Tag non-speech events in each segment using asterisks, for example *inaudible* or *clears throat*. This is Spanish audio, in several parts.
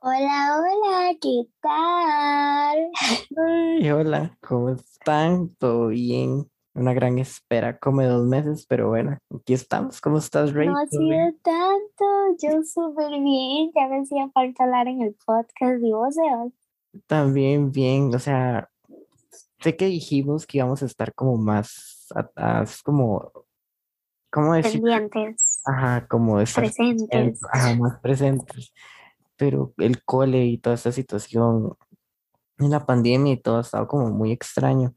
Hola, hola, ¿qué tal? Ay, hola, ¿cómo están? ¿Todo bien? Una gran espera, como dos meses, pero bueno, aquí estamos. ¿Cómo estás, Ray? No ha sido tanto, yo súper bien, ya me hacía falta hablar en el podcast y vos, Sebas, También bien, o sea, sé que dijimos que íbamos a estar como más atrás, como, ¿cómo decir? pendientes, Ajá, como estar presentes. ajá, más presentes, pero el cole y toda esta situación en la pandemia y todo ha estado como muy extraño.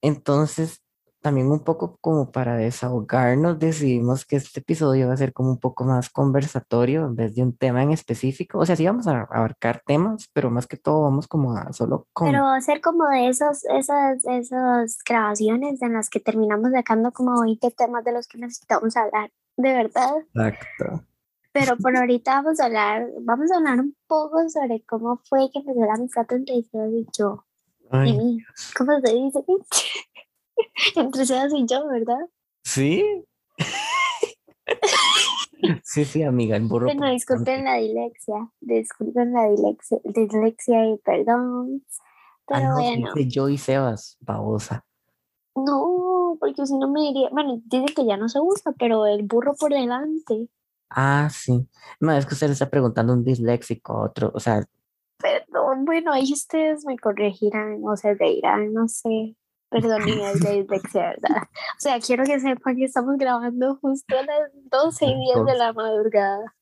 Entonces, también un poco como para desahogarnos, decidimos que este episodio va a ser como un poco más conversatorio en vez de un tema en específico. O sea, sí vamos a abarcar temas, pero más que todo vamos como a solo con... Pero hacer como de esos, esas, esas grabaciones en las que terminamos sacando como 20 temas de los que necesitamos hablar, de verdad. Exacto. Pero por ahorita vamos a hablar, vamos a hablar un poco sobre cómo fue que empezó la amistad entre Sebas y yo. Y Ay, mí, ¿cómo se dice? *laughs* entre Sebas y yo, ¿verdad? ¿sí? *laughs* Sí, sí, amiga, el burro. Bueno, disculpen la dilexia, disculpen la dilexia, dislexia y perdón. Ah, Pero no, se bueno, dice yo y Sebas, babosa. no, porque si no me diría, bueno, dicen que ya no se usa, pero el burro por delante. Ah, sí. No, es que usted le está preguntando un disléxico a otro, o sea, Perdón, bueno, ahí ustedes me corregirán o se reirán, no sé. Perdonen el *laughs* de dislexia, ¿verdad? O sea, quiero que sepan que estamos grabando justo a las 12 y 10 de la madrugada.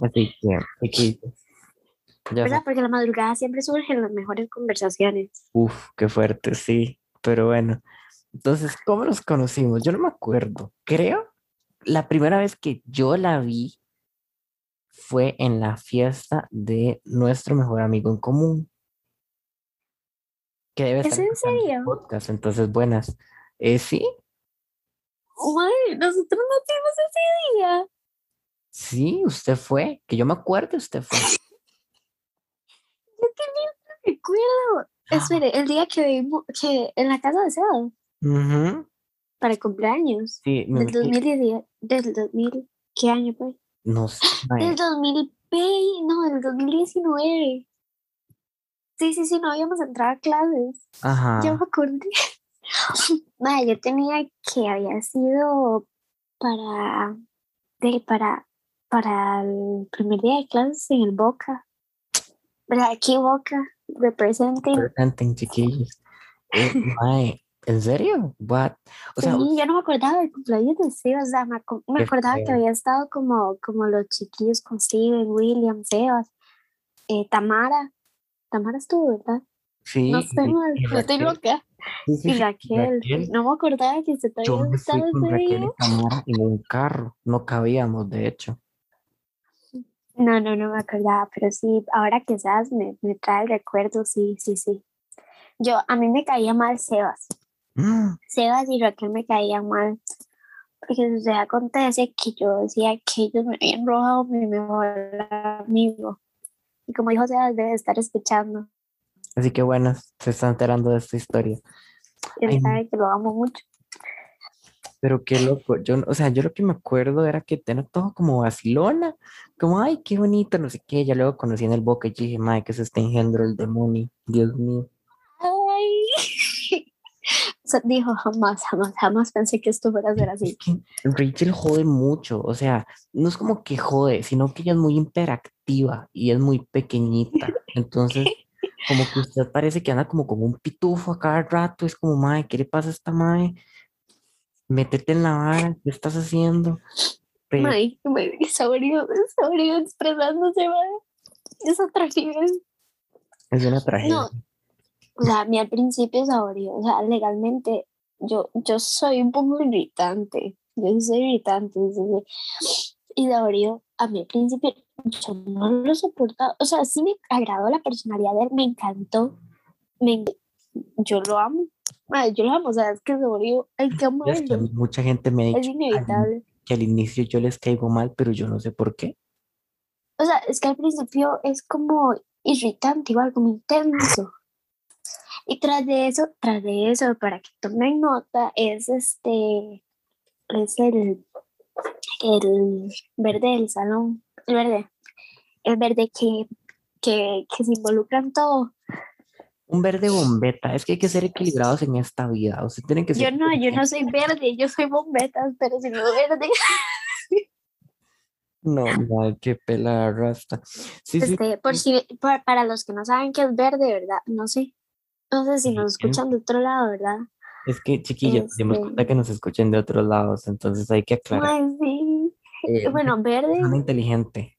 así que, aquí, ya ¿Verdad? Porque la madrugada siempre surgen las mejores conversaciones. Uf, qué fuerte, sí. Pero bueno, entonces, ¿cómo nos conocimos? Yo no me acuerdo. Creo la primera vez que yo la vi fue en la fiesta de nuestro mejor amigo en común, que debe ¿Es estar en serio? podcast. Entonces, buenas. Eh, sí, Ay, nosotros no fuimos ese día. sí, usted fue, que yo me acuerdo, usted fue. *laughs* Yo que ni recuerdo. *gasps* Espere, el día que vimos, que en la casa de Sebas, Ujú, para el cumpleaños, Sí, del imagino- 2010, del 2000, ¿qué año fue? no sé, Del 2020, no, del 2019. Sí, sí, sí, no habíamos entrado a clases. Ya Ajá, me acordé. *laughs* Madre, yo tenía que había sido para, de, para, para el primer día de clases en el Boca. ¿Verdad? Aquí Boca, representing. presenten, chiquillos. Eh, *laughs* mae, ¿en serio? What? O sea, Sí, yo no me acordaba del cumpleaños de Sebas, o sea, me, acordaba que había estado como, como los chiquillos con Steven, William, Sebas, eh, Tamara. Tamara estuvo, ¿verdad? sí, No estoy y- mal, no estoy loca. Sí, sí, Y Raquel, Raquel. no me acordaba que me fui estaba con ese Raquel día. y Tamara en un carro. No cabíamos, de hecho. No, no, no me acordaba, pero sí, ahora sabes, me, me trae el recuerdo, sí, sí, sí. Yo, a mí me caía mal Sebas. *gasps* Sebas y Raquel me caían mal. Porque o sea, acontece que yo decía que ellos me habían robado mi mejor amigo. Y como dijo Sebas, debe estar escuchando. Así que bueno, se está enterando de esta historia. Él Ay, sabe que lo amo mucho. pero qué loco. Yo, o sea, yo lo que me acuerdo era que tenía todo como vacilona. Como, ay, qué bonito, no sé qué. Ya luego conocí en el Boca y dije, madre, que es este engendro, el demonio. Dios mío. Dijo, jamás, jamás, jamás pensé que esto fuera a ser así. Rachel jode mucho. O sea, no es como que jode, sino que ella es muy hiperactiva y es muy pequeñita. *laughs* Entonces, como que usted parece que anda como con un pitufo a cada rato. Es como, madre, ¿qué le pasa a esta madre? Métete en la vara, ¿qué estás haciendo? Pero Ay, me sabría, sabría expresándose, madre. Es otra nivel. es una tragedia. No, o sea, a mí al principio saboreó, o sea, legalmente yo, yo soy un poco irritante, yo soy irritante, y saboreó, a mí al principio yo no lo soportaba, o sea, sí me agradó la personalidad de él, me encantó, me, yo lo amo, Ay, yo lo amo, o sea, es que saboreó, hay que Es que amarlo, mucha gente me ha es dicho inevitable. que al inicio yo les caigo mal, pero yo no sé por qué. O sea, es que al principio es como irritante, igual como intenso. Y tras de eso, tras de eso, para que tomen nota, es este, es el, el verde del salón, el verde. el verde que, que, que se involucra en todo. Un verde bombeta, es que hay que ser equilibrados en esta vida. O sea, tienen que Yo no, yo no soy verde, yo soy bombeta, pero si no verde. *laughs* No, no, qué pela rasta. Sí, sí. Este, por si, por- para los que no saben qué es verde, ¿verdad? No sé. No sé si nos escuchan de otro lado, ¿verdad? Es que, chiquillos, nos dimos Este- cuenta que nos escuchen de otros lados, entonces hay que aclarar. Ay, sí. Eh, *laughs* Bueno, verde, persona inteligente.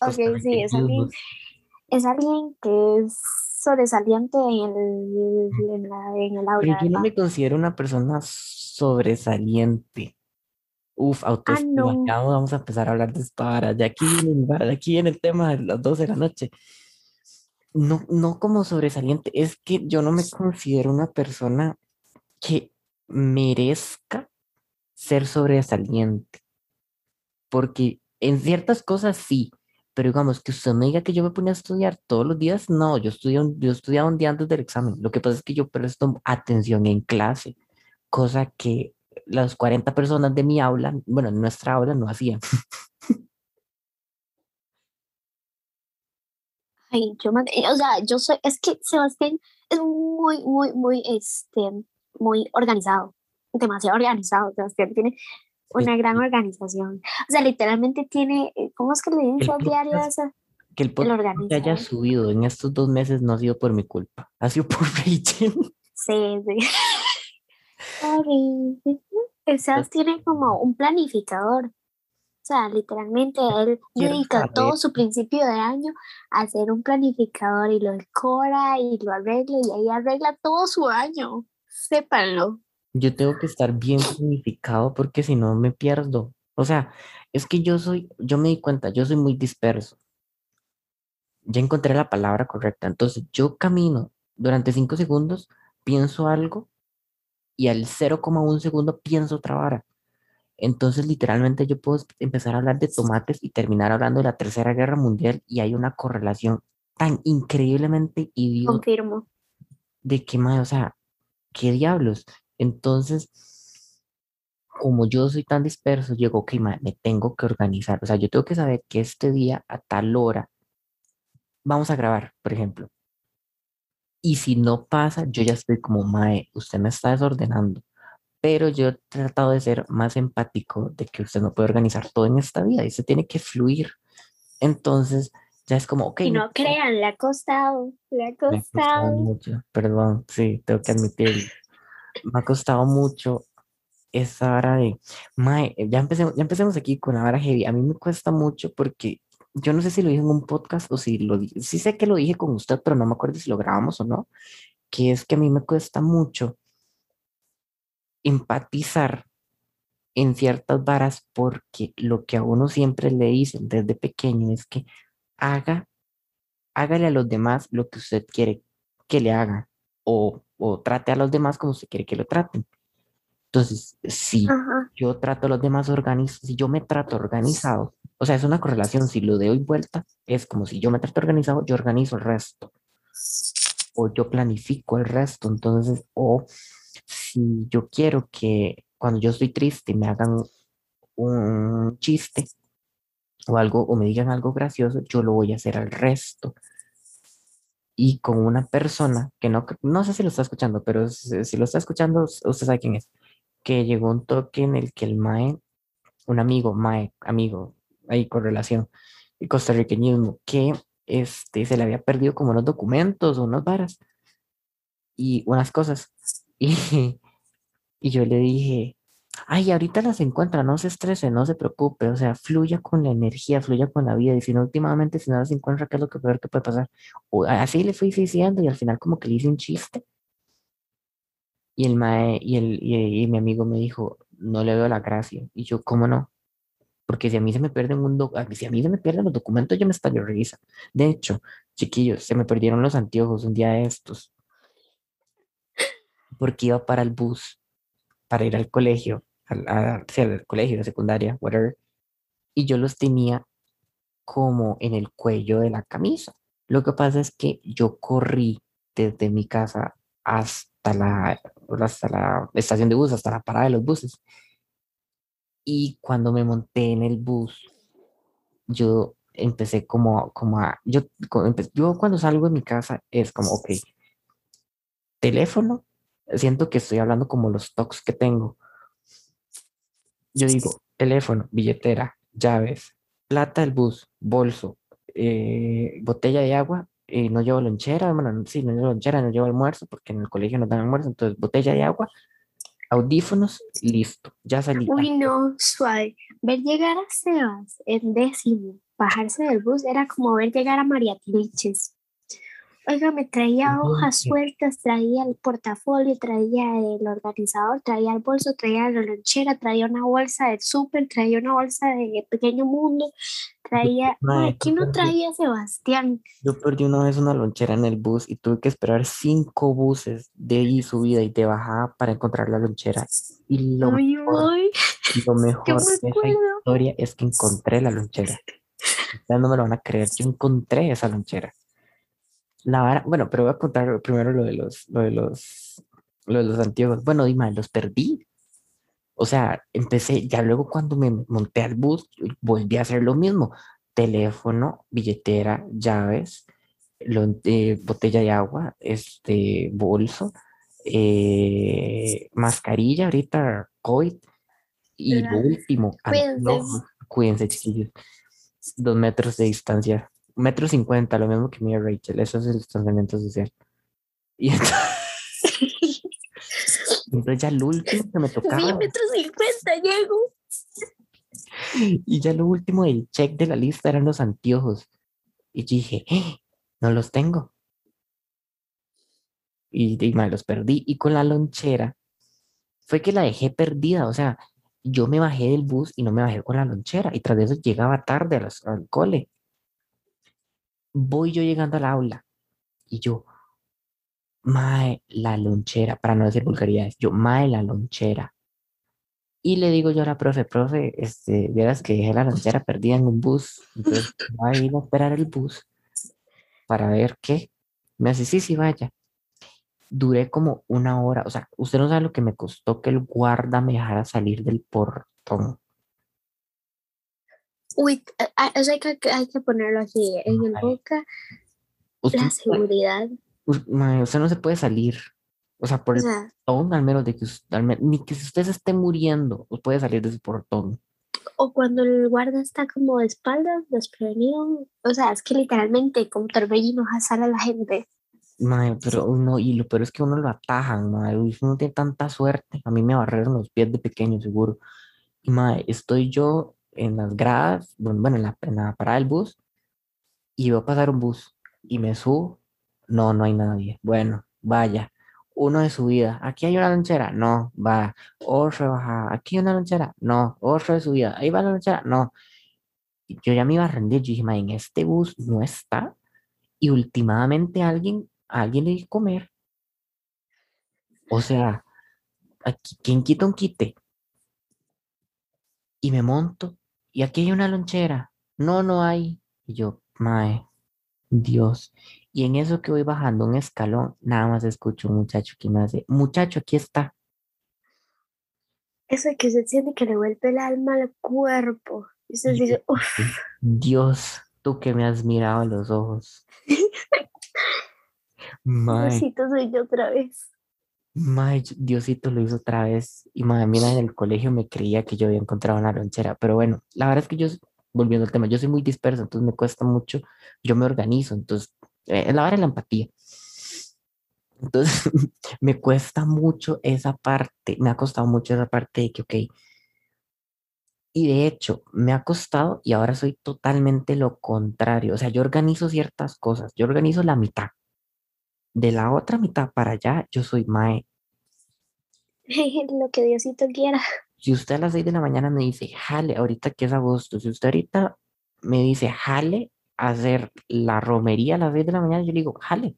ok, sí, es alguien, es alguien que es sobresaliente en el, en la, en el Pero aula, yo no me considero una persona sobresaliente. Uf, autoestima. Ah, no. Vamos a empezar a hablar de esta vara. De aquí viene, de aquí viene el tema de las 12 de la noche. No, no como sobresaliente, es que yo no me considero una persona que merezca ser sobresaliente. Porque en ciertas cosas sí, pero digamos que usted me diga que yo me ponía a estudiar todos los días, no, yo estudié un- yo estudiaba un día antes del examen. Lo que pasa es que yo presto atención en clase, cosa que las 40 personas de mi aula, bueno, en nuestra aula no hacían. *laughs* Ay, yo, o sea, yo soy, es que Sebastián es muy, muy, muy, este, muy organizado, demasiado organizado. Sebastián tiene una gran organización. O sea, literalmente tiene, eh, ¿cómo es que le dicen El al diario? Que el podcast que haya subido en estos dos meses no ha sido por mi culpa, ha sido por *laughs* Rachel. Sí, sí. Sorry. El Sebas tiene como un planificador. O sea, literalmente él dedica todo su principio de año a hacer un planificador y lo decora y lo arregla y ahí arregla todo su año. Sépanlo. Yo tengo que estar bien planificado porque si no me pierdo. O sea, es que yo soy, yo me di cuenta, yo soy muy disperso. Ya encontré la palabra correcta. Entonces, yo camino durante cinco segundos, pienso algo y al 0,1 segundo pienso otra vara. Entonces, literalmente yo puedo empezar a hablar de tomates y terminar hablando de la Tercera Guerra Mundial y hay una correlación tan increíblemente idiota Confirmo. de que, mae, o sea, ¿qué diablos? Entonces, como yo soy tan disperso, llego, ok, mae, me tengo que organizar. O sea, yo tengo que saber que este día a tal hora vamos a grabar, por ejemplo. Y si no pasa, yo ya estoy como, mae, usted me está desordenando. Pero yo he tratado de ser más empático de que usted no puede organizar todo en esta vida y se tiene que fluir. Entonces, ya es como, ok. Y no crean, le ha costado, le ha me ha costado costado. mucho, perdón, sí, tengo que admitirlo. Me ha costado mucho esa vara de, mae, ya empecemos, ya empecemos aquí con la vara heavy. A mí me cuesta mucho porque yo no sé si lo dije en un podcast o si lo dije, sí sé que lo dije con usted, pero no me acuerdo si lo grabamos o no, que es que a mí me cuesta mucho empatizar en ciertas varas porque lo que a uno siempre le dicen desde pequeño es que haga, hágale a los demás lo que usted quiere que le hagan o, o trate a los demás como usted quiere que lo traten. Entonces, si Ajá. yo trato a los demás organizados, si yo me trato organizado, o sea, es una correlación, si lo doy vuelta, es como si yo me trato organizado, yo organizo el resto, o yo planifico el resto, entonces, o si yo quiero que cuando yo estoy triste me hagan un chiste o algo, o me digan algo gracioso, yo lo voy a hacer al resto. Y con una persona que no, no sé si lo está escuchando, pero si, lo está escuchando, usted sabe quién es, que llegó un toque en el que el Mae, un amigo, Mae, amigo, ahí con relación, y costarriqueñismo, que este, se le había perdido como unos documentos unas varas y unas cosas. Y, *laughs* y yo le dije, ay, ahorita las encuentra, no se estrese, no se preocupe, o sea, fluya con la energía, fluya con la vida, y si no, últimamente, si no las encuentra, ¿qué es lo que peor que puede pasar? O así le fui diciendo y al final como que le hice un chiste. Y el mae, y, el, y, y mi amigo me dijo, no le veo la gracia. Y yo, ¿cómo no? Porque si a mí se me pierden un doc- si a mí se me pierden los documentos, yo me estallo de risa. De hecho, chiquillos, se me perdieron los anteojos un día de estos. Porque iba para el bus, para ir al colegio, al, a- sí, al colegio de secundaria, whatever. Y yo los tenía como en el cuello de la camisa. Lo que pasa es que yo corrí desde mi casa hasta la, hasta la estación de bus, hasta la parada de los buses. Y cuando me monté en el bus, yo empecé como, como a, yo, yo cuando salgo de mi casa es como, ok, teléfono, siento que estoy hablando como los toques que tengo. Yo digo, teléfono, billetera, llaves, plata del bus, bolso, eh, botella de agua, y no llevo lonchera, bueno, sí, no llevo lonchera, no llevo almuerzo, porque en el colegio no dan almuerzo, entonces botella de agua, audífonos, listo, ya salí. Uy, no, suave. Ver llegar a Sebas en décimo, bajarse del bus, era como ver llegar a María Tiliches. Oiga, me traía hojas sueltas, traía el portafolio, traía el organizador, traía el bolso, traía la lonchera, traía una bolsa de súper, traía una bolsa de pequeño mundo, traía... ¿Qué no traía Sebastián? Yo perdí una vez una lonchera en el bus y tuve que esperar cinco buses de ahí subida y de bajada para encontrar la lonchera. Y lo mejor, Lo mejor de esa historia es que encontré la lonchera. Ustedes no me lo van a creer, yo encontré esa lonchera. La vara, bueno, pero voy a contar primero lo de los, lo de los, lo de los antiguos. Bueno, dime, los perdí. O sea, empecé, ya luego cuando me monté al bus, volví a hacer lo mismo. Teléfono, billetera, llaves, eh, botella de agua, este, bolso, eh, mascarilla, ahorita COVID. Y lo último, cuídense. cuídense, chiquillos. Dos metros de distancia metro cincuenta, lo mismo que mía Rachel, eso es el distanciamiento social. *laughs* Y entonces, entonces ya lo último que me tocaba. Sí, metro cincuenta llego. Y ya lo último del check de la lista eran los anteojos. Y dije, ¡Eh! no los tengo. Y, y me los perdí. Y con la lonchera fue que la dejé perdida. O sea, yo me bajé del bus y no me bajé con la lonchera. Y tras de eso llegaba tarde al cole voy yo llegando al aula y yo, mae, la lonchera, para no decir vulgaridades, yo, mae, la lonchera. Y le digo yo a la profe, profe, este, vieras que dejé la lonchera perdida en un bus, entonces *laughs* voy a ir a esperar el bus para ver qué. Me hace, sí, sí, vaya. Duré como una hora, o sea, usted no sabe lo que me costó que el guarda me dejara salir del portón. Uy, eso hay que, hay que ponerlo así, en el boca, la seguridad. usted no se puede salir. O sea, por el portón, al menos de que usted, ni que si usted se esté muriendo, puede salir de su portón. O cuando el guarda está como de espaldas, desprevenido. O sea, es que literalmente como torbellino sale a la gente. pero uno, y lo peor es que uno lo atajan, madre. Uno tiene tanta suerte. A mí me barreron los pies de pequeño, seguro. Y madre, estoy yo en las gradas, bueno, en la, parada del bus, y veo pasar un bus y me subo, no, no hay nadie. Bueno, vaya, uno de subida, aquí hay una lonchera, no, va, otro baja, aquí hay una lonchera, no, otro de subida, ahí va la lonchera, no. Yo ya me iba a rendir, yo dije, en este bus no está, y últimamente alguien, alguien le dio comer. O sea, aquí, ¿quién quita un quite? Y me monto y aquí hay una lonchera. No, no hay. Y yo, mae, Dios. Y en eso que voy bajando un escalón, nada más escucho un muchacho que me hace, muchacho, aquí está. Eso que se siente que le vuelve el alma al cuerpo. Y se dice, uff. Dios, tú que me has mirado a los ojos. *laughs* Mae. soy yo otra vez. Mae, Diosito lo hizo otra vez. Y madre, mira, en el colegio me creía que yo había encontrado una lonchera. Pero bueno, la verdad es que yo, volviendo al tema, yo soy muy disperso, entonces me cuesta mucho. Yo me organizo, entonces, eh, la hora de la empatía. Entonces, *laughs* me cuesta mucho esa parte, me ha costado mucho esa parte de que, ok. Y de hecho, me ha costado y ahora soy totalmente lo contrario. O sea, yo organizo ciertas cosas, yo organizo la mitad de la otra mitad para allá, yo soy Mae. *laughs* Lo que Diosito quiera. Si usted a las 6 de la mañana me dice, jale, ahorita que es agosto, si usted ahorita me dice, jale, hacer la romería a las 6 de la mañana, yo le digo, jale.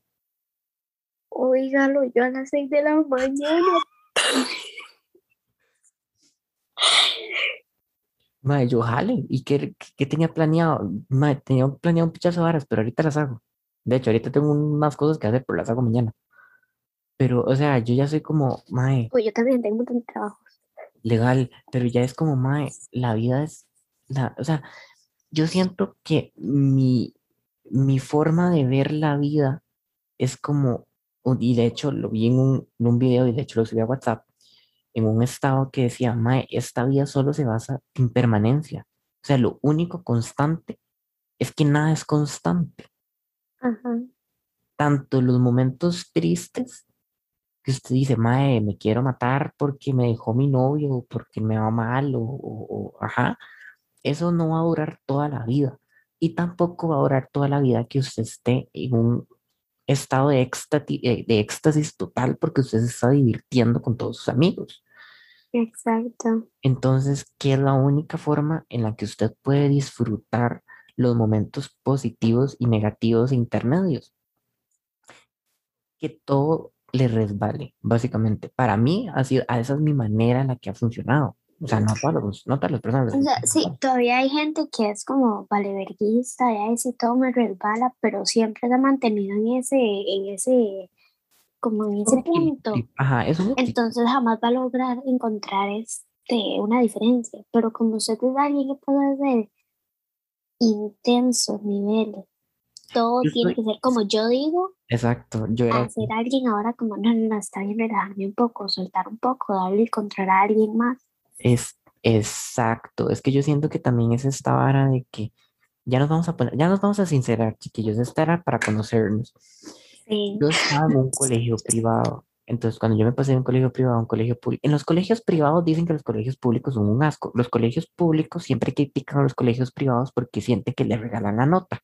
Oígalo, yo a las 6 de la mañana. Mae, yo jale. ¿Y qué, qué tenía planeado? Mae, tenía planeado un pichazo de varas, pero ahorita las hago. De hecho, ahorita tengo unas cosas que hacer, pero las hago mañana. Pero, o sea, yo ya soy como, mae. Pues yo también tengo muchos trabajos. Legal, pero ya es como, mae, la vida es, la, o sea, yo siento que mi, mi forma de ver la vida es como, y de hecho lo vi en un, en un video y de hecho lo subí a WhatsApp, en un estado que decía, Mae, esta vida solo se basa en permanencia. O sea, lo único constante es que nada es constante. Ajá. Tanto los momentos tristes que usted dice, Mae, me quiero matar porque me dejó mi novio, o porque me va mal, o, o- o- ajá, eso no va a durar toda la vida. Y tampoco va a durar toda la vida que usted esté en un estado de éxtasis, eh, de éxtasis total porque usted se está divirtiendo con todos sus amigos. Exacto. Entonces, ¿qué es la única forma en la que usted puede disfrutar los momentos positivos y negativos intermedios? Que todo le resbale, básicamente. Para mí, ha sido, esa es mi manera en la que ha funcionado. O sea, no todas las, no todas las personas. O sea, sí, todavía hay gente que es como valeverguista, ya si todo me resbala, pero siempre se ha mantenido en ese, en ese, como en ese punto. Ajá, es un equilibrio. Entonces jamás va a lograr encontrar este, una diferencia. Pero como usted es alguien que puede ser intensos niveles, todo Yo tiene soy- que ser como yo digo, Exacto, yo era a ser alguien ahora como, no, no, no, está bien relajarme un poco, soltar un poco, darle y controlar a alguien más. Es exacto, es que yo siento que también es esta vara de que ya nos vamos a poner, ya nos vamos a sincerar, chiquillos, esta era para conocernos. Sí. Yo estaba en un *laughs* colegio privado, entonces cuando yo me pasé de un colegio privado a un colegio público, en los colegios privados dicen que los colegios públicos son un asco, los colegios públicos siempre critican a los colegios privados porque sienten que les regalan la nota.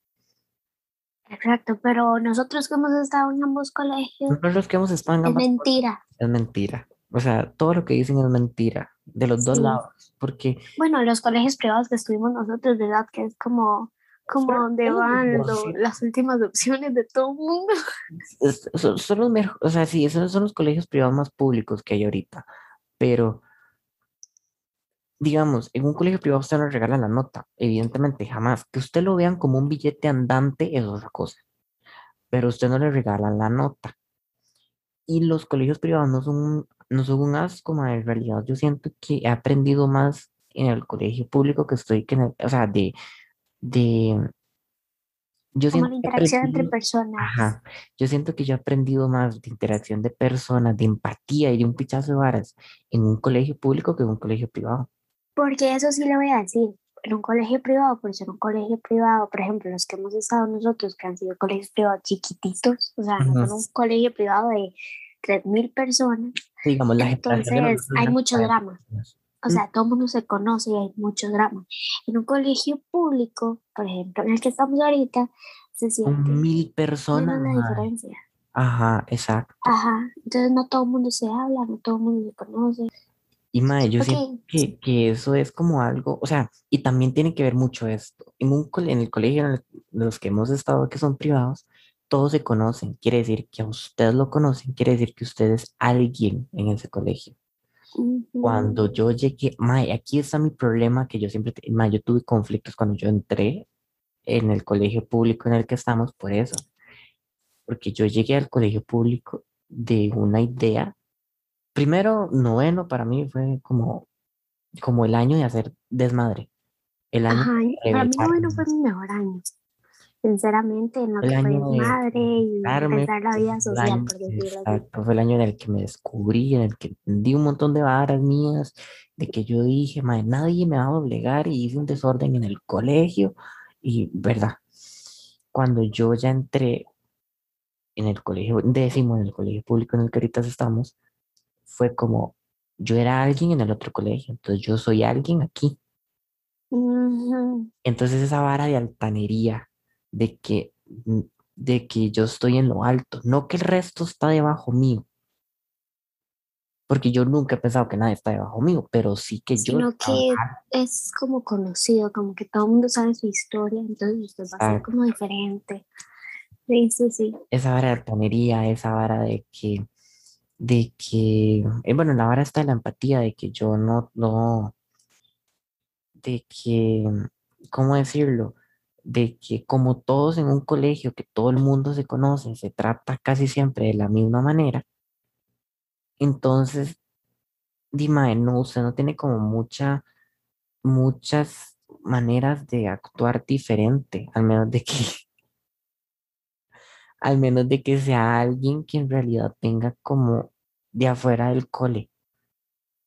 Exacto, pero nosotros que hemos estado en ambos colegios, Nosotros los que hemos estado en es ambas cosas, mentira. es mentira. O sea, todo lo que dicen es mentira, de los dos lados, porque Bueno, los colegios privados que estuvimos nosotros, ¿verdad? Que es como, como donde van lo- las últimas opciones de todo el mundo. *laughs* son, son los mejores, o sea, sí, esos son los colegios privados más públicos que hay ahorita, pero digamos, en un colegio privado usted no le regala la nota, evidentemente, jamás. Que usted lo vean como un billete andante es otra cosa, pero usted no le regala la nota. Y los colegios privados no son, un- no son un asco, en realidad yo siento que he aprendido más en el colegio público que estoy, que en el- o sea, de, de, yo Como he interacción entre personas. Ajá, yo siento que yo he aprendido más de interacción de personas, de empatía y de un pichazo de varas en un colegio público que en un colegio privado. Porque eso sí le voy a decir, en un colegio privado, por ser un colegio privado, por ejemplo, los que hemos estado nosotros, que han sido colegios privados chiquititos, o sea, no son un colegio privado de 3.000 personas, Sí, digamos, la de entonces hay mucho 40 drama. personas. O sea, todo el mundo se conoce y hay mucho drama. En un colegio público, por ejemplo, en el que estamos ahorita, se siente mil personas. diferencia. Ajá, exacto. Ajá, entonces no todo el mundo se habla, no todo el mundo se conoce. Y mae, yo Ok. siento que, que eso es como algo, o sea, y también tiene que ver mucho esto. En un en el colegio en el- de los que hemos estado que son privados, todos se conocen. Quiere decir que a usted lo conocen, quiere decir que usted es alguien en ese colegio. Cuando yo llegué, mae, aquí está mi problema que yo siempre, mae, yo tuve conflictos cuando yo entré en el colegio público en el que estamos por eso. Porque yo llegué al colegio público de una idea. Primero, noveno para mí fue como, como el año de hacer desmadre. El año Ajá, para mí noveno fue mi mejor año. Sinceramente, en lo El que fue de madre y empezar la vida social, año- por decirlo así. exacto, fue el año en el que me descubrí, en el que di un montón de varas mías, de que yo dije, "Mae, nadie me va a doblegar y hice un desorden en el colegio. Y, ¿verdad? Cuando yo ya entré en el colegio décimo, en el colegio público en el que ahorita estamos, fue como, yo era alguien en el otro colegio, entonces yo soy alguien aquí. Entonces esa vara de altanería, de que, mm, de que yo estoy en lo alto, no que el resto está debajo mío, porque yo nunca he pensado que nadie está debajo mío, pero sí que yo Sino que es como conocido, como que todo el mundo sabe su historia, entonces usted va a ser como diferente. Sí, sí, sí. esa vara de altanería, esa vara de que, de que, eh, bueno, la vara está de la empatía, de que yo no, no, de que, ¿cómo decirlo? De que como todos en un colegio, que todo el mundo se conoce, se trata casi siempre de la misma manera, entonces, Dime, no, usted no tiene como mucha, muchas, maneras de actuar diferente, al menos de que, *laughs* al menos de que sea alguien que en realidad tenga como de afuera del cole.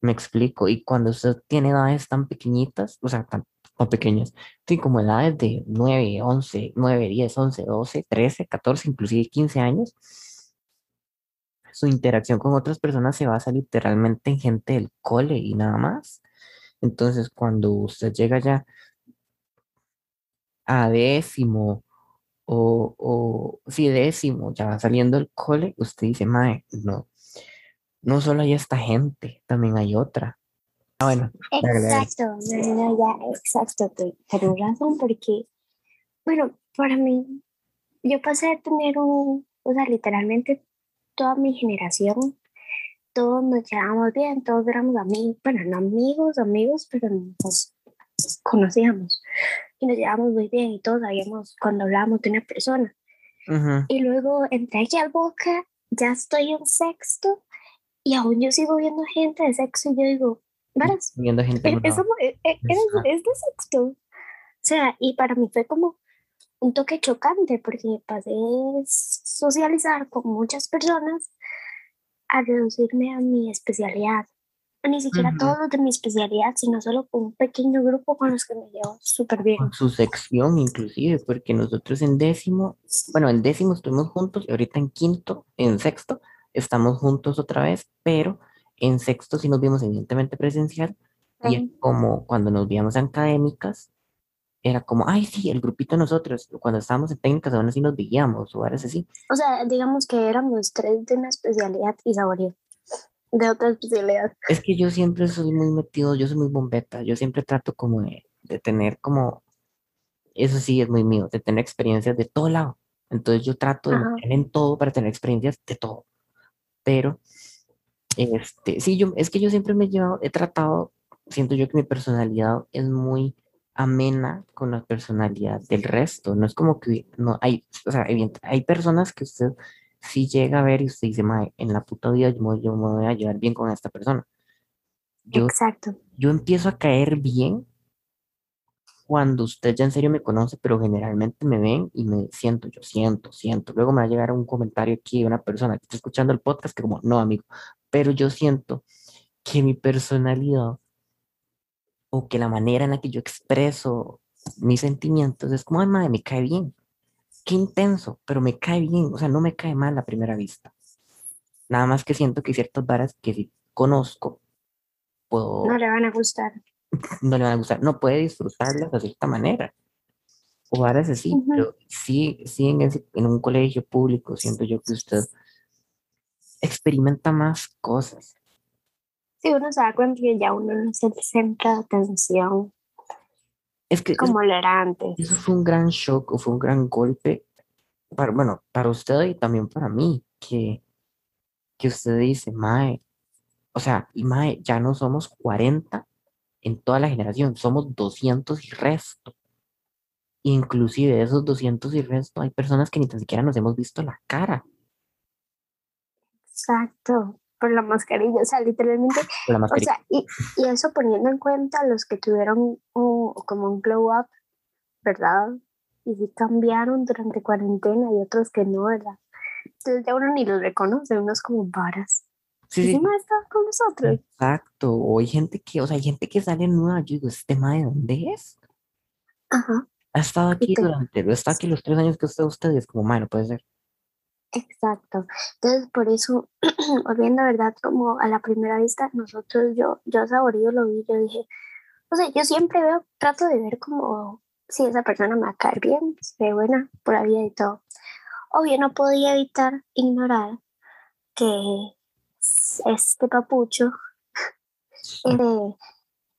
Me explico. Y cuando usted tiene edades tan pequeñitas, o sea, tan, tan pequeñas, sí, como edades de 9, 11, 9, 10, 11, 12, 13, 14, inclusive 15 años, su interacción con otras personas se basa literalmente en gente del cole y nada más. Entonces, cuando usted llega ya a décimo o, o sí, décimo, ya va saliendo del cole, usted dice, mae, no, no solo hay esta gente, también hay otra. Ah, bueno. Exacto, no, no, ya, exacto, pero razón porque, bueno, para mí, yo pasé a tener un, o sea, literalmente toda mi generación, todos nos llevábamos bien, todos éramos amigos, bueno, no amigos, amigos, pero nos conocíamos y nos llevábamos muy bien y todos sabíamos cuando hablábamos de una persona. Y luego entré aquí al Boca, ya estoy en sexto y aún yo sigo viendo gente de sexo y yo digo, ¿varas? Viendo gente. e-, Eso, e-, e-, es de sexto. O sea, y para mí fue como un toque chocante porque pasé socializar con muchas personas a reducirme a mi especialidad. Ni siquiera todos los de mi especialidad, sino solo con un pequeño grupo con los que me llevo súper bien. Con su sección inclusive, porque nosotros en décimo, bueno, en décimo estuvimos juntos y ahorita en quinto, en sexto, estamos juntos otra vez, pero en sexto sí nos vimos evidentemente presencial y como cuando nos veíamos en académicas, era como, ay, sí, el grupito de nosotros, cuando estábamos en técnicas aún así nos veíamos, o ahora así. O sea, digamos que éramos tres de una especialidad y Saborio de otra especialidad. Es que yo siempre soy muy metido, yo soy muy bombeta, yo siempre trato como de, de tener como, eso sí es muy mío, de tener experiencias de todo lado. Entonces yo trato de meterme en todo para tener experiencias de todo. Pero, este, sí, yo, es que yo siempre me he llevado, he tratado, siento yo que mi personalidad es muy amena con la personalidad del resto. No es como que no hay, o sea, hay personas que usted sí llega a ver y usted dice, mae, en la puta vida yo, me voy a llevar bien con esta persona. Yo, Exacto. Yo empiezo a caer bien cuando usted ya en serio me conoce, pero generalmente me ven y me siento, yo siento, siento. Luego me va a llegar un comentario aquí de una persona que está escuchando el podcast que como, no, amigo, pero yo siento que mi personalidad o que la manera en la que yo expreso mis sentimientos es como, ay, madre, me cae bien. Qué intenso, pero me cae bien, o sea, no me cae mal a primera vista. Nada más que siento que ciertas varas que si conozco, puedo... No le van a gustar. *laughs* No le van a gustar, no puede disfrutarlas de cierta manera. O varas así, pero sí, sí en, en un colegio público siento yo que usted experimenta más cosas Sí, uno se da cuenta que ya uno no se centra de atención es que como lo era antes. Eso fue un gran shock o fue un gran golpe, para, bueno, para usted y también para mí, que, que usted dice, Mae, o sea, y Mae, ya no somos 40 en toda la generación, somos 200 y resto. Inclusive de esos 200 y resto hay personas que ni tan siquiera nos hemos visto la cara. Exacto por la mascarilla, o sea, literalmente, o sea, y, y, eso poniendo en cuenta los que tuvieron un, como un glow up, ¿verdad? Y sí cambiaron durante cuarentena y otros que no, ¿verdad? Entonces ya uno ni los reconoce, unos como varas. Sí, sí. está con nosotros. Exacto, o hay gente que, o sea, hay gente que sale nueva, yo digo, ¿este tema de dónde es? Ajá. Ha estado aquí durante, está aquí los tres años que usted, ustedes, como, bueno, puede ser. Exacto. Entonces, por eso, *clears throat* volviendo, ¿verdad? Como a la primera vista, nosotros, yo, yo Saborío lo vi, yo dije, o sea, yo siempre veo, trato de ver como si esa persona me va a caer bien, se ve buena, por la vida y todo. Obvio, no podía evitar ignorar que este papucho, *laughs*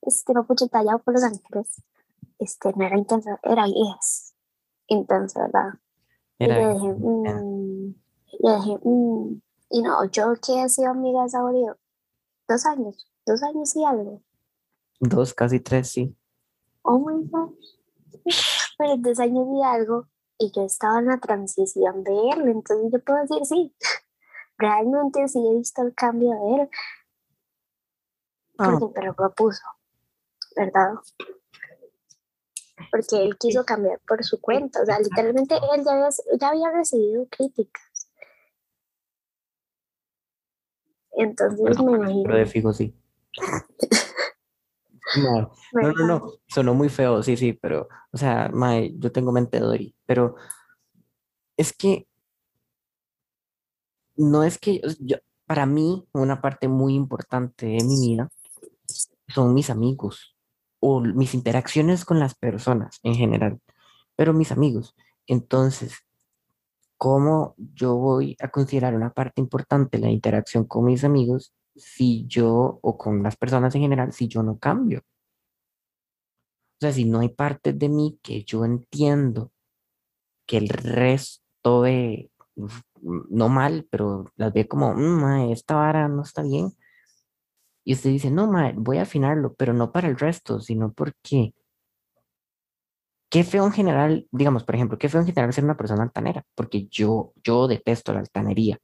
este papucho tallado por los ángeles, este, no era intenso, era es intenso, ¿verdad? y yo dije, mmm, yo dije, mmm, y no, yo que he sido amiga de Saborío dos años, dos años y algo. Dos, casi tres, sí. Oh my God. Pero dos años y algo, y yo estaba en la transición de él, entonces yo puedo decir sí. Realmente sí he visto el cambio de él. Porque oh. pero lo puso, ¿verdad? porque él quiso cambiar por su cuenta. O sea, literalmente él ya había, ya había recibido críticas. Entonces me imagino. Pero de fijo sí. No, no, no, no, sonó muy feo, sí, sí, pero, o sea, mae, yo tengo mente Dory, pero es que no es que yo, para mí una parte muy importante de mi vida son mis amigos o mis interacciones con las personas en general, pero mis amigos. Entonces, ¿cómo yo voy a considerar una parte importante la interacción con mis amigos si yo o con las personas en general si yo no cambio? O sea, si no hay partes de mí que yo entiendo que el resto ve no mal, pero las ve como, mmm, esta vara no está bien. Y usted dice, no, ma, voy a afinarlo, pero no para el resto, sino porque qué feo en general, digamos, por ejemplo, qué feo en general ser una persona altanera, porque yo, yo detesto la altanería.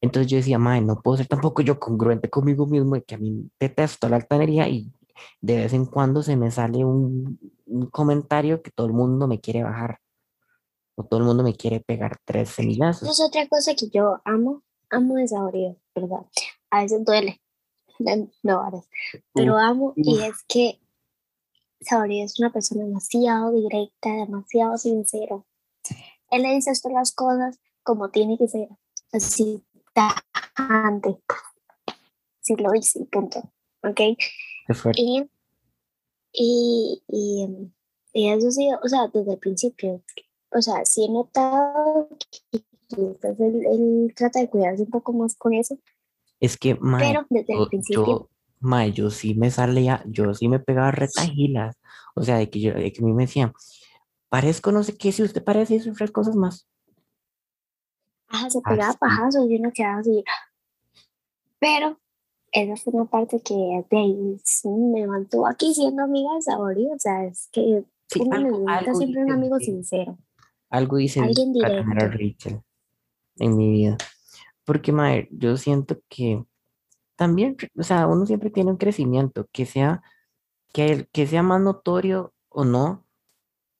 Entonces yo decía, mae, no puedo ser tampoco yo congruente conmigo mismo de que a mí detesto la altanería y de vez en cuando se me sale un, un comentario que todo el mundo me quiere bajar o todo el mundo me quiere pegar tres semillazos. Es otra cosa que yo amo, amo es saborear, ¿verdad? A veces duele, *laughs* no, ahora pero amo y es que Saborío es una persona demasiado directa, demasiado sincera. Él le dice esto las cosas como tiene que ser, así tajante. Sí, lo hice, punto. ¿Ok? Y, y, y, y, eso sí, o sea, desde el principio, o sea, sí he notado que él, trata de cuidarse un poco más con eso. Es que, pero desde el principio. Yo, yo sí me salía, yo sí me pegaba retajilas. O sea, de que, yo, de que a mí me decían, parezco no sé qué, si usted parece y otras cosas más. Ajá, se pegaba pajazos y uno quedaba así. Pero esa fue una parte que de me mantuvo aquí siendo amiga de Sabori. O sea, es que sí, algo, algo siempre un amigo sincero. Algo hice Alguien directo. Rachel en mi vida. Porque, madre, yo siento que también, o sea, uno siempre tiene un crecimiento, que sea, que, que sea más notorio o no,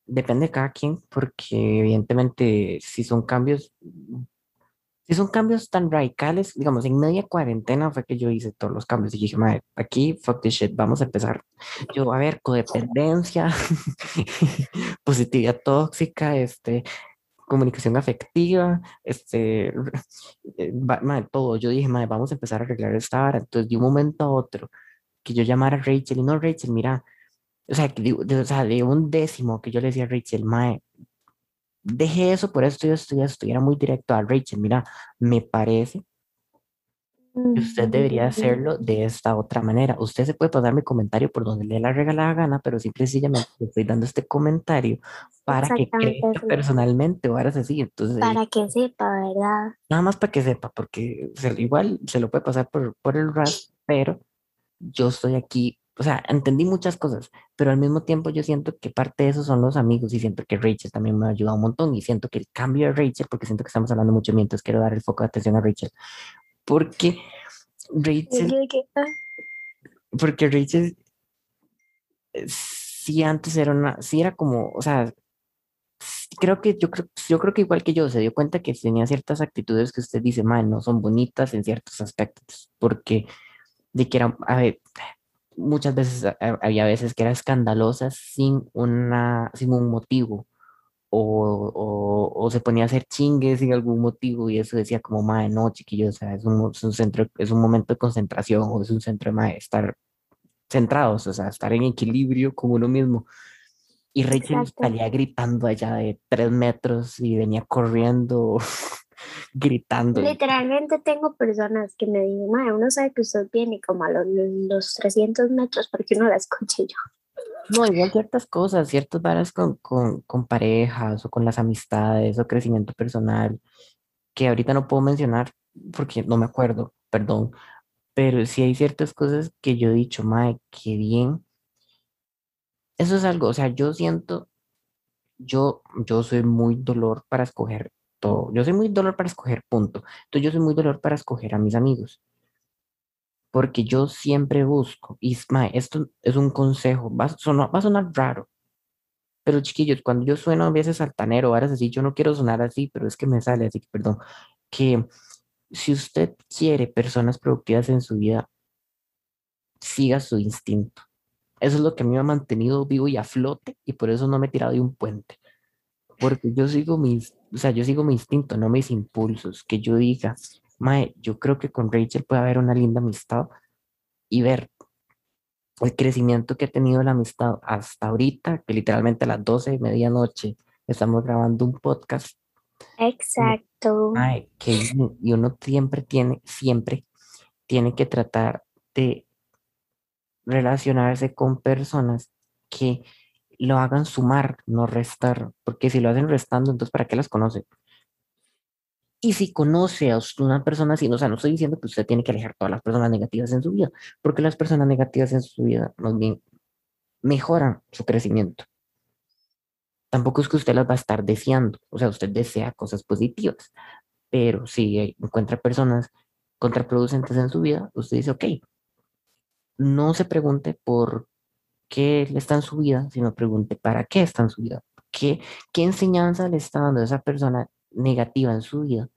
depende de cada quien, porque evidentemente si son cambios si son cambios tan radicales, digamos, en media cuarentena fue que yo hice todos los cambios y dije, madre, aquí, fuck this shit, vamos a empezar. Yo, a ver, codependencia, *laughs* positividad tóxica, este, comunicación afectiva, este, eh, madre, todo. Yo dije, madre, vamos a empezar a arreglar esta hora. Entonces, de un momento a otro, que yo llamara a Rachel y no, Rachel, mira, o sea, que de, o sea, de un décimo que yo le decía a Rachel, madre, deje eso por esto y esto y esto. Era muy directo a Rachel, mira, me parece usted debería hacerlo de esta otra manera. Usted se puede pasar mi comentario por donde le la regalada gana, pero simple sencillamente le estoy dando este comentario para que crezca personalmente o ahora así. Entonces, para que sepa, ¿verdad? Nada más para que sepa, porque igual se lo puede pasar por, por el RAS, pero yo estoy aquí o sea, entendí muchas cosas, pero al mismo tiempo yo siento que parte de eso son los amigos y siento que Rachel también me ha ayudado un montón y siento que el cambio de Rachel, porque siento que estamos hablando mucho mientras quiero dar el foco de atención a Rachel, porque Rachel, porque Rachel eh, sí antes era una, sí era como, o sea, creo que yo creo, yo creo que igual que yo se dio cuenta que tenía ciertas actitudes que usted dice, mal, no son bonitas en ciertos aspectos, porque de que era, a ver, muchas veces había veces que era escandalosa sin, una, sin un motivo. O, o, se ponía a hacer chingues sin algún motivo y eso decía como, madre, no, chiquillos, o sea, es un, es un, centro, es un momento de concentración o es un centro de estar centrados, o sea, estar en equilibrio con uno mismo. Y Rachel salía gritando allá de tres metros y venía corriendo *laughs* gritando. Literalmente tengo personas que me dicen, madre, uno sabe que usted viene como a los, los 300 metros porque uno la escuché yo. No, igual ciertas cosas, ciertas varas con, con, con parejas o con las amistades o crecimiento personal, que ahorita no puedo mencionar porque no me acuerdo, perdón, pero sí hay ciertas cosas que yo he dicho, madre, qué bien. Eso es algo, o sea, yo siento, yo, yo soy muy dolor para escoger yo soy muy dolor para escoger, punto. Entonces yo soy muy dolor para escoger a mis amigos. Porque yo siempre busco, y esto es un consejo, va a, sonar, va a sonar raro, Pero chiquillos, cuando yo sueno a veces altanero, ahora así, yo no quiero sonar así, pero es que me sale así, perdón, que si usted quiere personas productivas en su vida, siga su instinto. Eso es lo que a mí me ha mantenido vivo y a flote y por eso no me he tirado de un puente. Porque yo sigo mis, o sea, yo sigo mi instinto, no mis impulsos. Que yo diga, Mae, yo creo que con Rachel puede haber una linda amistad y ver el crecimiento que ha tenido la amistad hasta ahorita, que literalmente a las 12 de medianoche estamos grabando un podcast. Exacto. Mae, que y uno siempre tiene, siempre tiene que tratar de relacionarse con personas que lo hagan sumar, no restar, porque si lo hacen restando, entonces ¿para qué las conoce? Y si conoce a una persona así, o sea, no estoy diciendo que usted tiene que alejar todas las personas negativas en su vida, porque las personas negativas en su vida mejoran su crecimiento. Tampoco es que usted las va a estar deseando, o sea, usted desea cosas positivas, pero si encuentra personas contraproducentes en su vida, usted dice, ok, no se pregunte por qué está en su vida, sino pregunte para qué está en su vida. ¿Qué, qué enseñanza le está dando a esa persona negativa en su vida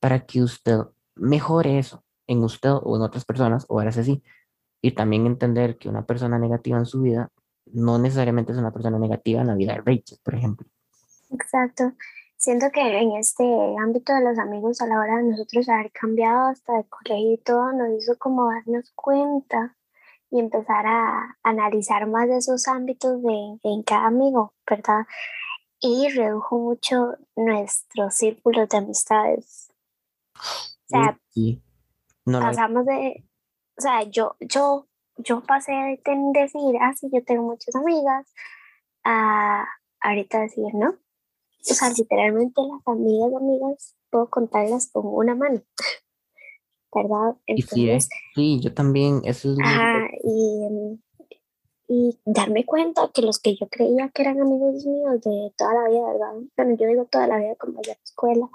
para que usted mejore eso en usted o en otras personas o ahora así? Y también entender que una persona negativa en su vida no necesariamente es una persona negativa en la vida de Rachel, por ejemplo. Exacto. Siento que en este ámbito de los amigos, a la hora de nosotros haber cambiado hasta de colegio y todo, nos hizo como darnos cuenta y empezar a analizar más de esos ámbitos de, en cada amigo, ¿verdad? Y redujo mucho nuestros círculos de amistades. O sea, pasamos de, o sea, yo, yo, yo pasé de decir, ah, sí, yo tengo muchas amigas, a ahorita decir, ¿no? O sea, literalmente las amigas, amigas, puedo contarlas con una mano. *laughs* ¿verdad? Entonces, sí, yo también, eso es... y, y darme cuenta que los que yo creía que eran amigos míos de toda la vida, ¿verdad? Bueno, yo digo toda la vida como de la escuela,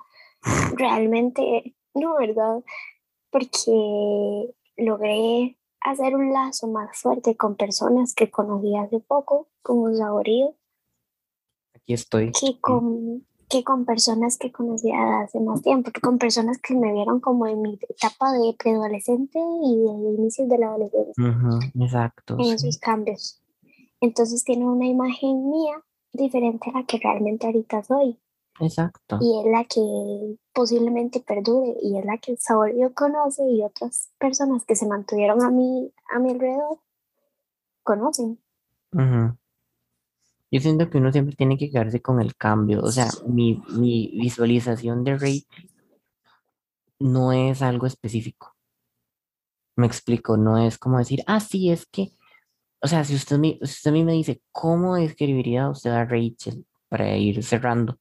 realmente no, ¿verdad? Porque logré hacer un lazo más fuerte con personas que conocí hace poco, como Saborío. Aquí estoy. Que con, que con personas que conocía hace más tiempo, que con personas que me vieron como en mi etapa de preadolescente y de inicio de la adolescencia. exacto. En esos cambios. Entonces tiene una imagen mía diferente a la que realmente ahorita soy. Exacto. Y es la que posiblemente perdure y es la que el Saborio conoce y otras personas que se mantuvieron a mí, a mi alrededor conocen. Yo siento que uno siempre tiene que quedarse con el cambio. O sea, mi, mi visualización de rate no es algo específico. Me explico, no es como decir, ah, sí, es que, o sea, si usted, me, usted a mí me dice, ¿cómo describiría usted a Rachel para ir cerrando?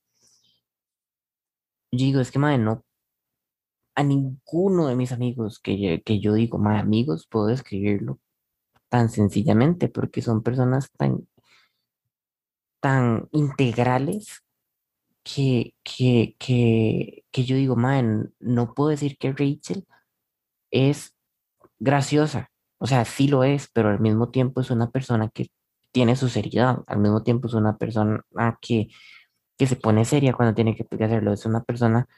Yo digo, es que, madre, no, a ninguno de mis amigos que que yo digo, madre, amigos, puedo describirlo tan sencillamente porque son personas tan tan integrales que, que, que, que yo digo, man, no puedo decir que Rachel es graciosa. O sea, sí lo es, pero al mismo tiempo es una persona que tiene su seriedad. Al mismo tiempo es una persona que, que se pone seria cuando tiene que hacerlo. Es una persona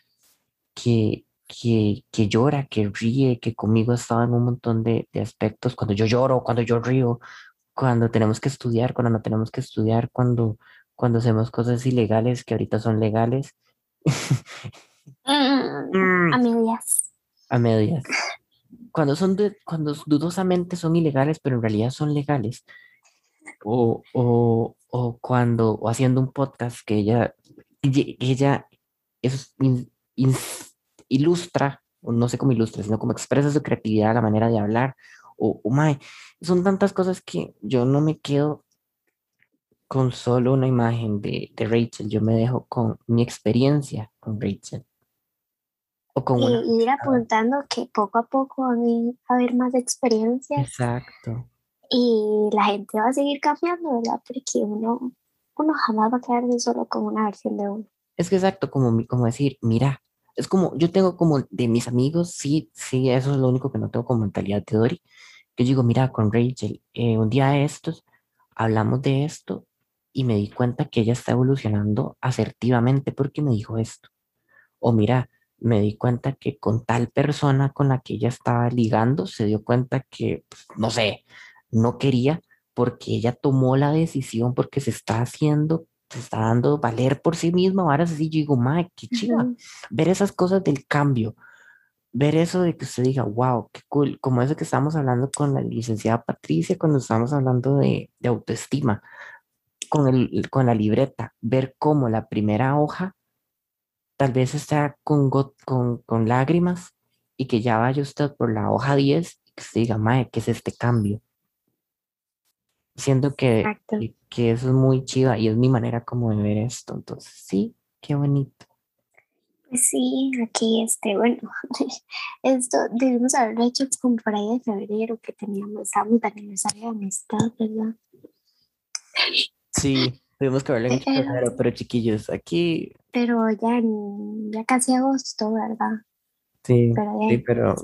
que, que, que, llora, que ríe, que conmigo ha estado en un montón de, de, aspectos, cuando yo lloro, cuando yo río, cuando tenemos que estudiar, cuando no tenemos que estudiar, cuando, cuando hacemos cosas ilegales que ahorita son legales. Mm, *laughs* a medias. A medias. Cuando son cuando dudosamente son ilegales, pero en realidad son legales. O, o, o cuando, o haciendo un podcast que ella, ella es, ilustra, no sé cómo ilustra, sino como expresa su creatividad, la manera de hablar, o, o son tantas cosas que yo no me quedo con solo una imagen de, de Rachel, yo me dejo con mi experiencia con Rachel. O con y ir apuntando que poco a poco van a haber más experiencias. Exacto. Y la gente va a seguir cambiando, ¿verdad? Porque uno, uno jamás va a quedarse solo con una versión de uno. Es que exacto, como, como decir, mira, es como, yo tengo como de mis amigos, sí, sí, eso es lo único que no tengo como mentalidad de que digo, mira, con Rachel, eh, un día estos hablamos de esto y me di cuenta que ella está evolucionando asertivamente porque me dijo esto. O mira, me di cuenta que con tal persona con la que ella estaba ligando, se dio cuenta que, pues, no sé, no quería porque ella tomó la decisión, porque se está haciendo, se está dando valer por sí misma. Ahora sí, yo digo, madre, qué chiva. Ver esas cosas del cambio, ver eso de que usted diga, wow, qué cool, como eso que estamos hablando con la licenciada Patricia cuando estamos hablando de, de autoestima con, el, con la libreta, ver cómo la primera hoja tal vez está con, con, con lágrimas y que ya vaya usted por la hoja 10 y que se diga, mae, ¿qué es este cambio? Siento que, que, eso es muy chiva y es mi manera como de ver esto. Entonces, sí, qué bonito. Pues sí, aquí, este, bueno, *laughs* esto debimos haberlo hecho como por ahí de febrero, que teníamos, estábamos de aniversario de amistad, ¿verdad? Sí, tuvimos que haberlo hecho pero, pero chiquillos, aquí. Pero ya, ya casi agosto, ¿verdad? Sí, pero, sí, pero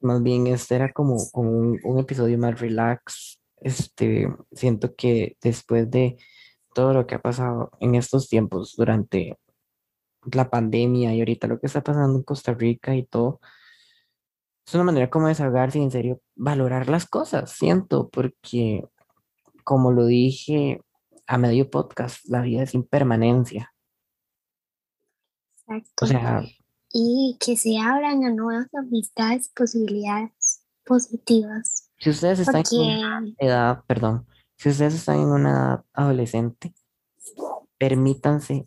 más bien este era como, un, un, episodio más relax. Este, siento que después de todo lo que ha pasado en estos tiempos durante la pandemia y ahorita lo que está pasando en Costa Rica y todo, es una manera como de desahogarse y en serio valorar las cosas, siento, porque como lo dije a medio podcast, la vida es impermanencia. Exacto. O sea, y que se abran a nuevas amistades, posibilidades positivas. Si ustedes están en una edad, perdón, si ustedes están en una edad adolescente, permítanse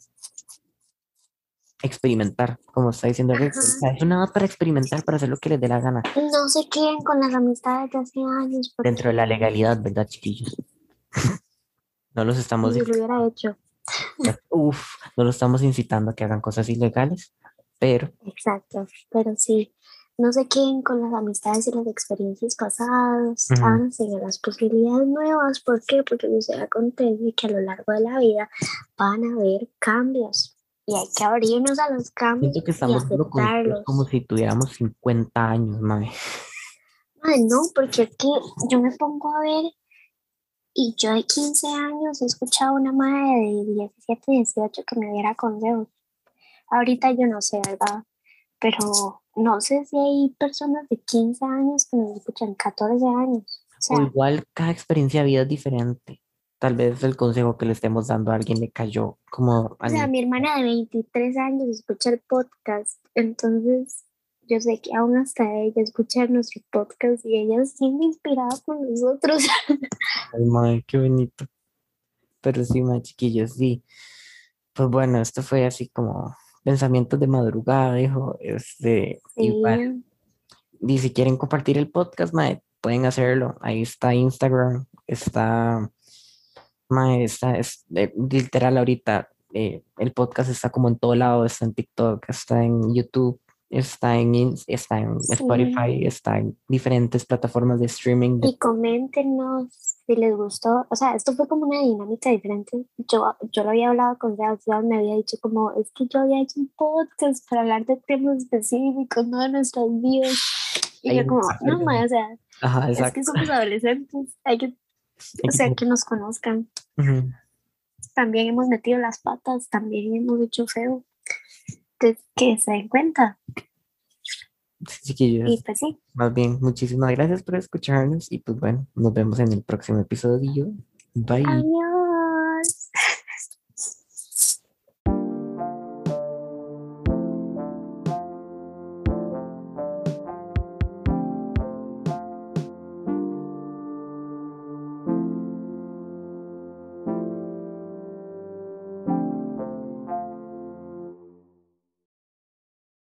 experimentar, como está diciendo Es una edad para experimentar, para hacer lo que les dé la gana. No se queden con las amistades de hace años. Dentro de la legalidad, ¿verdad, chiquillos? *laughs* No los estamos... hecho. Uf, no los estamos incitando a que hagan cosas ilegales, pero... Exacto, pero sí. No se queden con las amistades y las experiencias pasadas, uh las posibilidades nuevas. ¿Por qué? Porque se acontece que a lo largo de la vida van a haber cambios y hay que abrirnos a los cambios Siento que estamos y como si tuviéramos 50 años, madre. no, porque es que yo me pongo a ver y yo de 15 años he escuchado a una madre de 17, 18 que me diera consejos. Ahorita yo no sé, ¿verdad? Pero no sé si hay personas de 15 años que nos escuchan 14 años. O, igual cada experiencia de vida es diferente. Tal vez el consejo que le estemos dando a alguien le cayó como... O sea, mi hermana de 23 años escucha el podcast, entonces yo sé que aún hasta ella escucha nuestro podcast y ella siente inspirada por nosotros. *laughs* Ay, madre, qué bonito. Pero sí, más chiquillos, sí. Pues bueno, esto fue así como pensamientos de madrugada, dijo. Este, igual. Y si quieren compartir el podcast, madre, pueden hacerlo. Ahí está Instagram, está, madre, está, es, eh, literal ahorita. Eh, el podcast está como en todo lado, está en TikTok, está en YouTube, está en, está en Spotify, está en diferentes plataformas de streaming. Y coméntenos si les gustó. O sea, esto fue como una dinámica diferente. Yo, yo lo había hablado con Sebas, me había dicho como, es que yo había hecho un podcast para hablar de temas específicos, no de nuestras vidas. Y yo como, no, o sea, es que somos adolescentes, hay que, o sea, que nos conozcan. También hemos metido las patas, también hemos hecho feo que se den cuenta. Chiquillos, y pues sí. Más bien, muchísimas gracias por escucharnos y pues bueno, nos vemos en el próximo episodio. Bye. Adiós.